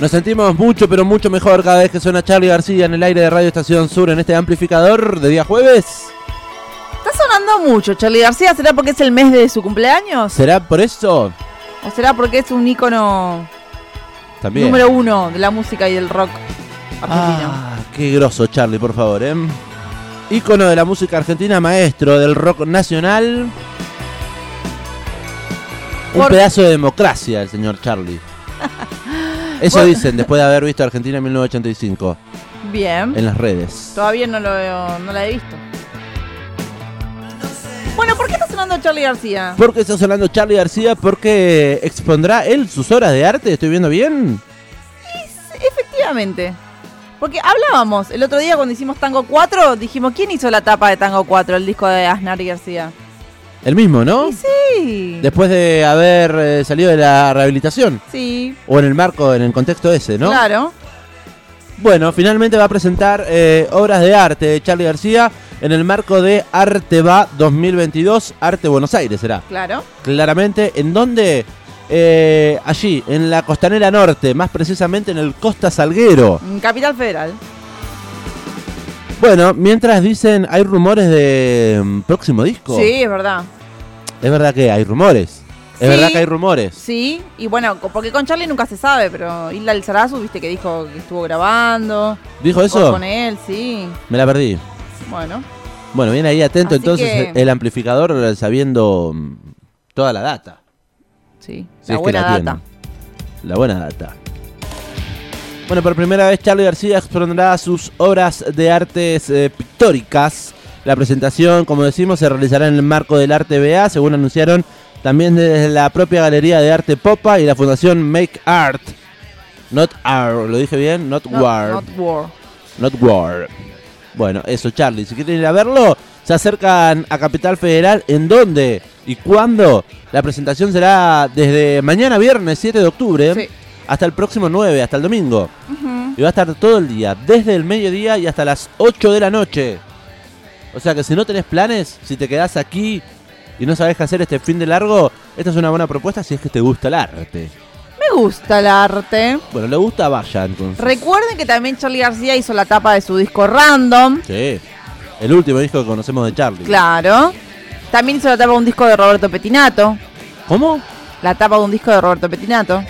Nos sentimos mucho, pero mucho mejor cada vez que suena Charlie García en el aire de Radio Estación Sur en este amplificador de día jueves. Está sonando mucho, Charlie García. ¿Será porque es el mes de su cumpleaños? ¿Será por eso? ¿O será porque es un ícono También. número uno de la música y del rock argentino? Ah, qué grosso, Charlie, por favor, ¿eh? Ícono de la música argentina, maestro del rock nacional. Un Por- pedazo de democracia el señor Charlie. Eso dicen después de haber visto Argentina en 1985 Bien. en las redes. Todavía no, lo, no la he visto. Bueno, ¿por qué está sonando Charlie García? ¿Por qué está sonando Charlie García? Porque expondrá él sus obras de arte, ¿estoy viendo bien? Efectivamente. Porque hablábamos el otro día cuando hicimos Tango 4, dijimos, ¿quién hizo la tapa de Tango 4, el disco de Aznar y García? El mismo, ¿no? Y sí. Después de haber eh, salido de la rehabilitación. Sí, O en el marco, en el contexto ese, ¿no? claro. Bueno, finalmente va a presentar eh, obras de arte de Charlie García en el marco de Arte Va 2022, Arte Buenos Aires será. Claro. Claramente, ¿en dónde? Eh, allí, en la costanera norte, más precisamente en el Costa Salguero. Capital Federal. Bueno, mientras dicen, hay rumores de mm, próximo disco. Sí, es verdad. Es verdad que hay rumores. Es Sí. verdad que hay rumores. Sí, y bueno, co- porque con Charlie nunca se sabe, pero Hilda Alzarazu, viste que dijo que estuvo grabando. ¿Dijo eso? Con él, sí. Me la perdí. Bueno. Bueno, viene ahí atento Así entonces que- el amplificador eh, sabiendo mm, toda la data. Sí, Si la es que buena data. tienen. La buena data. Bueno, por primera vez Charlie García expondrá sus obras de artes eh, pictóricas. La presentación, como decimos, se realizará en el marco del Arte BA, según anunciaron también desde la propia Galería de Arte Popa y la Fundación Make Art. Not Art, ¿lo dije bien? Not, Not- War. not war. Not War. Bueno, eso, Charlie. Si quieren ir a verlo, se acercan a Capital Federal. ¿En dónde y cuándo? La presentación será desde mañana viernes 7 de octubre Sí. Hasta el próximo 9, hasta el domingo. Y va a estar todo el día, desde el mediodía y hasta las 8 de la noche. O sea que si no tenés planes, si te quedás aquí y no sabés qué hacer este fin de largo, esta es una buena propuesta si es que te gusta el arte. Me gusta el arte. Bueno, le gusta, vaya entonces. Recuerden que también Charlie García hizo la tapa de su disco Random. Sí. El último disco que conocemos de Charlie. Claro. También hizo la tapa de un disco de Roberto Petinato. ¿Cómo? La tapa de un disco de Roberto Petinato.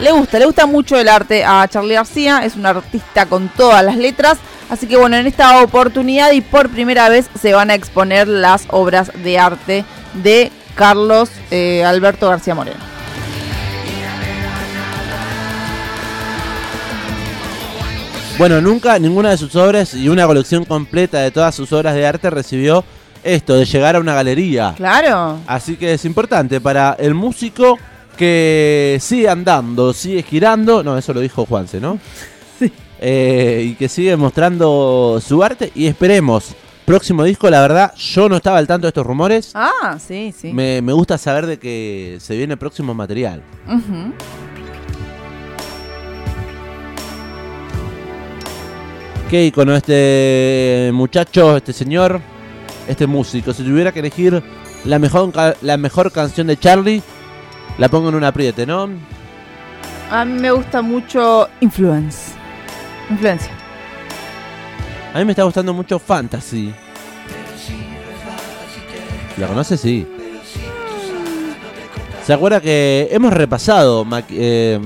Le gusta, le gusta mucho el arte a Charlie García. Es un artista con todas las letras. Así que bueno, en esta oportunidad y por primera vez se van a exponer las obras de arte de Carlos eh, Alberto García Moreno. Bueno, nunca ninguna de sus obras y una colección completa de todas sus obras de arte recibió esto, de llegar a una galería. Claro. Así que es importante para el músico que sigue andando, sigue girando. No, eso lo dijo Juanse, ¿no? Sí. Eh, y que sigue mostrando su arte y esperemos. Próximo disco, la verdad, yo no estaba al tanto de estos rumores. Ah, sí, sí. Me, me gusta saber de que se viene próximo material. Ujú. Qué icono este muchacho, este señor. este músico. Si tuviera que elegir la mejor, la mejor canción de Charlie, la pongo en un apriete, ¿no? A mí me gusta mucho Influence. Influencia. A mí me está gustando mucho Fantasy. ¿La conoces? Sí. ¿Se acuerda que hemos repasado eh,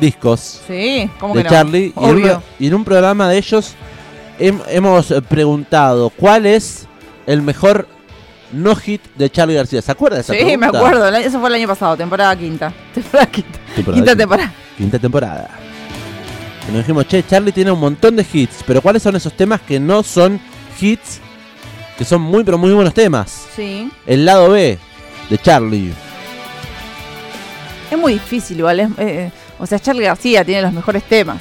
discos Sí, ¿cómo de que no? Charlie? Y en, un, Obvio. y en un programa de ellos hem- hemos preguntado cuál es el mejor no hit de Charlie García. ¿Se acuerda de esa Sí, me acuerdo. Eso fue el año pasado, temporada quinta. Temporada quinta. Temporada Quinta quinta. temporada. Quinta temporada. Y nos dijimos, che, Charlie tiene un montón de hits, pero ¿cuáles son esos temas que no son hits? Que son muy, pero muy buenos temas. Sí. El lado B de Charlie. Es muy difícil, igual. es- eh, o sea, Charlie García tiene los mejores temas.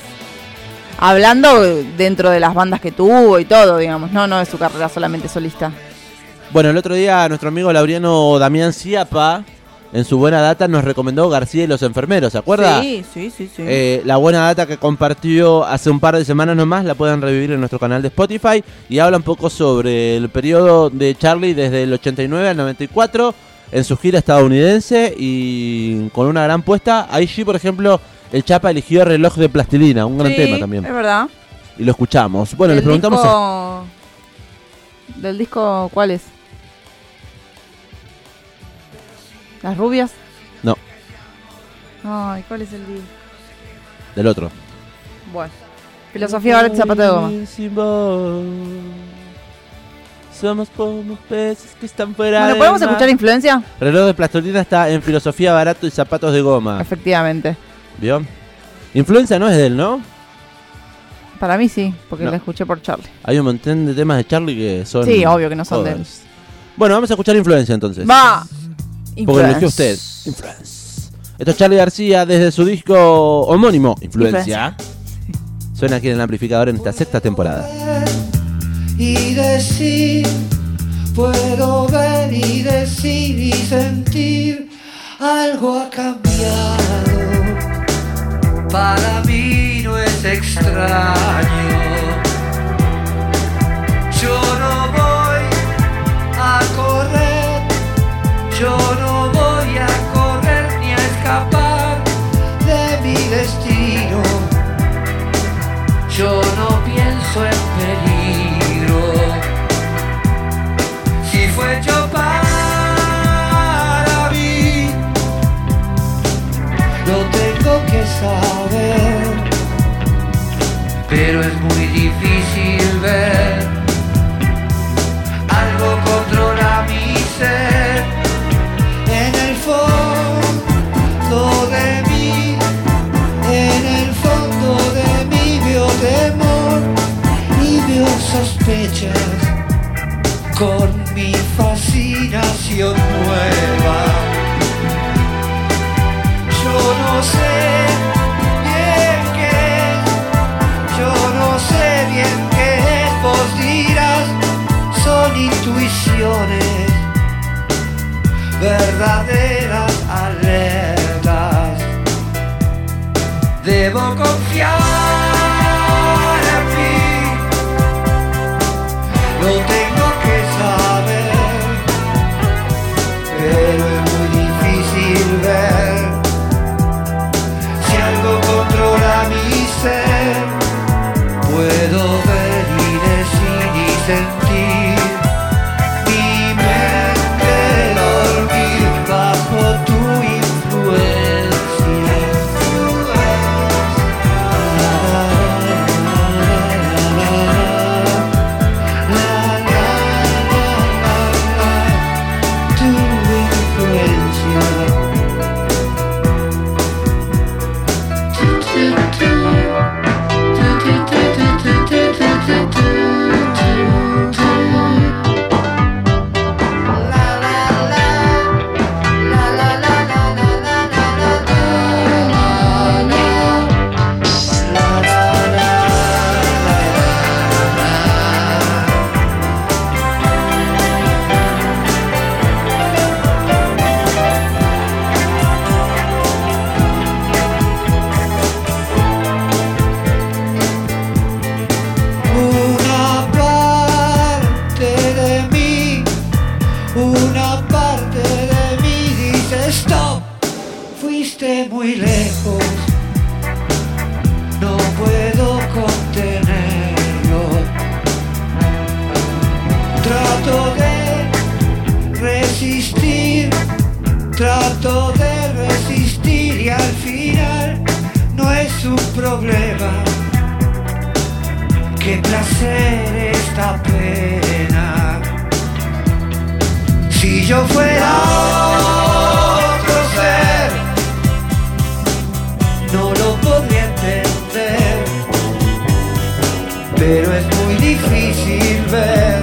Hablando eh, dentro de las bandas que tuvo y todo, digamos. No, no de su carrera solamente solista. Bueno, el otro día nuestro amigo Laureano Damián Ciapa, en su buena data, nos recomendó García y los enfermeros, ¿se acuerda? Sí, sí, sí, sí. Eh, la buena data que compartió hace un par de semanas nomás la pueden revivir en nuestro canal de Spotify y habla un poco sobre el periodo de Charlie desde el 89 al 94 en su gira estadounidense y con una gran puesta. Ahí sí, por ejemplo, el Chapa eligió Reloj de Plastilina, un gran Sí, tema también. Es verdad. Y lo escuchamos. Bueno, Del le preguntamos a- ¿Del disco cuál es? ¿Las rubias? No, Ay, ¿cuál es el disco? del otro. Bueno. Filosofía Barret Zapato de Goma. Somos como peces que están fuera Bueno, del ¿podemos mar. escuchar influencia? Reloj de plastilina está en filosofía barato y zapatos de goma. Efectivamente. ¿Vio? Influencia no es de él, ¿no? Para mí sí, porque No. la escuché por Charlie. Hay un montón de temas de Charlie que son. Sí, obvio que no son de él. Bueno, vamos a escuchar influencia entonces. Va. Porque lo eligió usted. Influence. Esto es Charlie García desde su disco homónimo, Influencia. Suena aquí en el amplificador en esta sexta temporada. y decir, puedo ver y decir y sentir, algo ha cambiado. Para mí no es extraño. Yo no voy a correr, yo no voy a correr ni a escapar de mi destino. Yo no pienso en peligro. Si fue yo para resistir, trato de resistir y al final no es un problema. Qué placer esta pena. Si yo fuera otro ser, no lo podría entender. Pero es muy difícil ver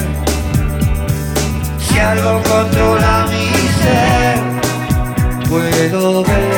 algo controla mi ser. Puedo ver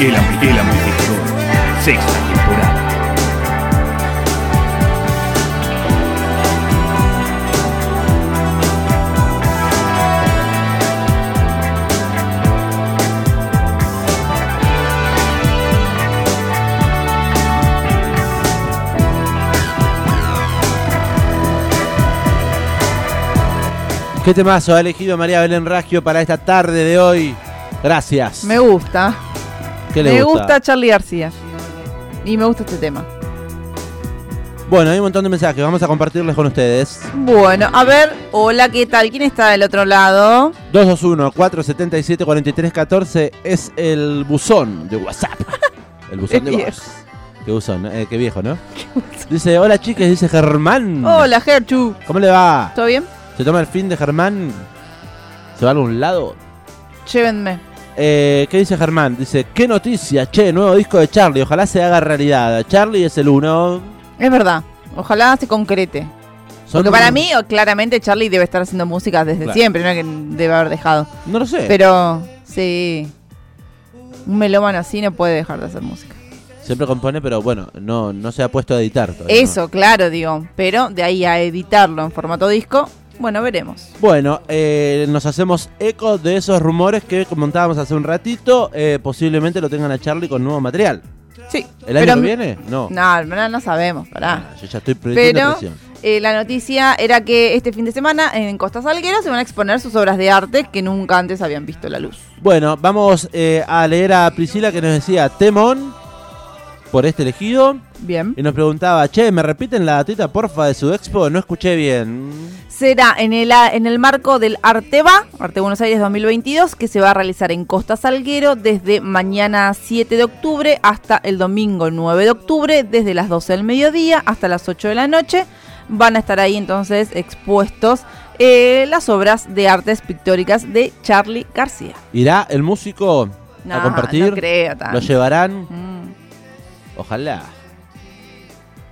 El, ampli- el amplificador. Sexta temporada. ¿Qué temazo ha elegido María Belén Raggio para esta tarde de hoy? Gracias. Me gusta. ¿Qué le Me gusta? gusta Charlie García. Y me gusta este tema. Bueno, hay un montón de mensajes. Vamos a compartirles con ustedes. Bueno, a ver, hola, ¿qué tal? ¿Quién está del otro lado? 221-477-4314 es el buzón de WhatsApp. El buzón de voz. Qué buzón, eh, qué viejo, ¿no? Dice, hola chicas, dice Germán. Hola, Gerchu. ¿Cómo le va? ¿Todo bien? ¿Se toma el fin de Germán? ¿Se va a algún lado? Llévenme. Eh, ¿Qué dice Germán? Dice, qué noticia, che, nuevo disco de Charlie, ojalá se haga realidad. Charlie es el uno. Es verdad. Ojalá se concrete. Son- Porque para mí, o- claramente, Charlie debe estar haciendo música desde Claro. siempre, no es que debe haber dejado. No lo sé. Pero, sí. Un melómano así no puede dejar de hacer música. Siempre compone, pero bueno, no, no se ha puesto a editar todavía. ¿no? Eso, claro, digo. Pero de ahí a editarlo en formato disco, bueno, veremos. Bueno, eh, nos hacemos eco de esos rumores que comentábamos hace un ratito. eh, posiblemente lo tengan a Charlie con nuevo material. Sí. ¿El año pero- que viene? No. No, no, no sabemos, pará. Ah, yo ya estoy Pero eh, la noticia era que este fin de semana en Costa Salguero se van a exponer sus obras de arte que nunca antes habían visto la luz. Bueno, vamos eh, a leer a Priscila que nos decía Temón por este elegido. Bien. Y nos preguntaba, che, ¿me repiten la datita porfa de su expo? No escuché bien. Será en el, en el marco del Arteba, Arte Buenos Aires 2022, que se va a realizar en Costa Salguero desde mañana 7 de octubre hasta el domingo 9 de octubre, desde las 12 del mediodía hasta las 8 de la noche. Van a estar ahí entonces expuestos eh, las obras de artes pictóricas de Charlie García. ¿Irá el músico No, a compartir? no creo tanto. ¿Lo llevarán? Mm. Ojalá.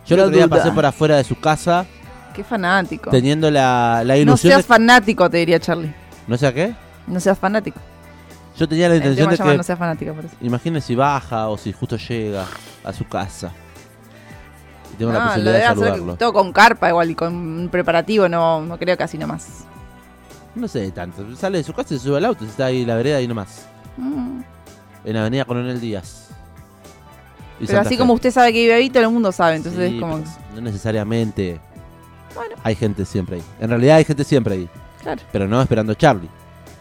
Yo otro día pasé por afuera de su casa Qué fanático. teniendo la, la No ilusión seas de... fanático, te diría Charlie. ¿No sé a qué? No seas fanático. Yo tenía la intención de que... no seas fanático, por eso. Imagine si baja o si justo llega a su casa. Y tengo la No, posibilidad de hacer saludarlo. todo con carpa igual y con un preparativo, no, no creo que así nomás. No sé tanto. Sale de su casa y se sube al auto. Está ahí la vereda ahí nomás. Mm. En Avenida Coronel Díaz. Pero Santa así Fe. como usted sabe que vive ahí, todo el mundo sabe, entonces Sí, es como... No necesariamente. Bueno. Hay gente siempre ahí. En realidad hay gente siempre ahí. Claro, Pero no esperando a Charlie.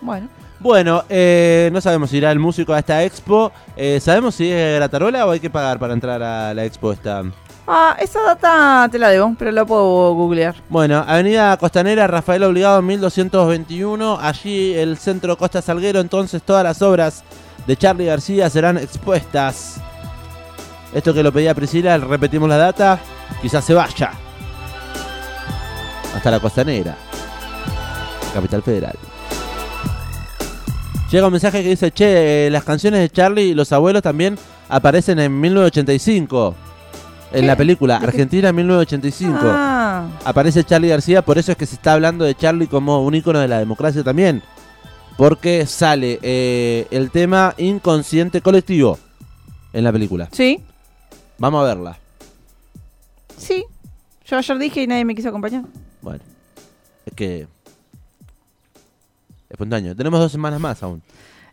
bueno. Bueno, eh, no sabemos si irá el músico a esta expo. Eh, ¿Sabemos si es gratarola o hay que pagar para entrar a la expo esta? Ah, esa data te la debo, pero la puedo googlear. Bueno, Avenida Costanera, Rafael Obligado, 1221. Allí el centro Costa Salguero. Entonces todas las obras de Charlie García serán expuestas. Esto que lo pedía Priscila, repetimos la data. Quizás se vaya. Hasta la Costanera. Capital Federal. Llega un mensaje que dice, che, las canciones de Charlie y los abuelos también aparecen en 1985. En la película. Argentina 1985 Ah, aparece Charlie García, por eso es que se está hablando de Charlie como un ícono de la democracia también. Porque sale eh, el tema inconsciente colectivo en la película. sí. Vamos a verla. Sí. Yo ayer dije y nadie me quiso acompañar. Bueno, es que. Espontáneo. Tenemos dos semanas más aún.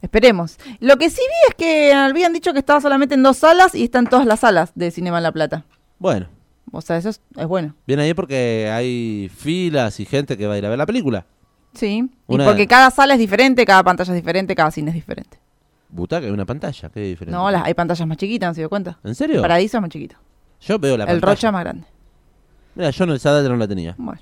Esperemos. Lo que sí vi es que habían dicho que estaba solamente en dos salas y están todas las salas de Cinema en La Plata. Bueno, O sea, eso es, es bueno. viene ahí porque hay filas y gente que va a ir a ver la película. Sí. Una- Y porque cada sala es diferente, cada pantalla es diferente, cada cine es diferente. Butaca y una pantalla, qué diferente. No, las, hay pantallas más chiquitas, ¿no se dio cuenta? ¿En serio? Paradiso es más chiquito. Yo veo la el pantalla. Rocha más grande. Mira, yo no, esa data no la tenía. Bueno.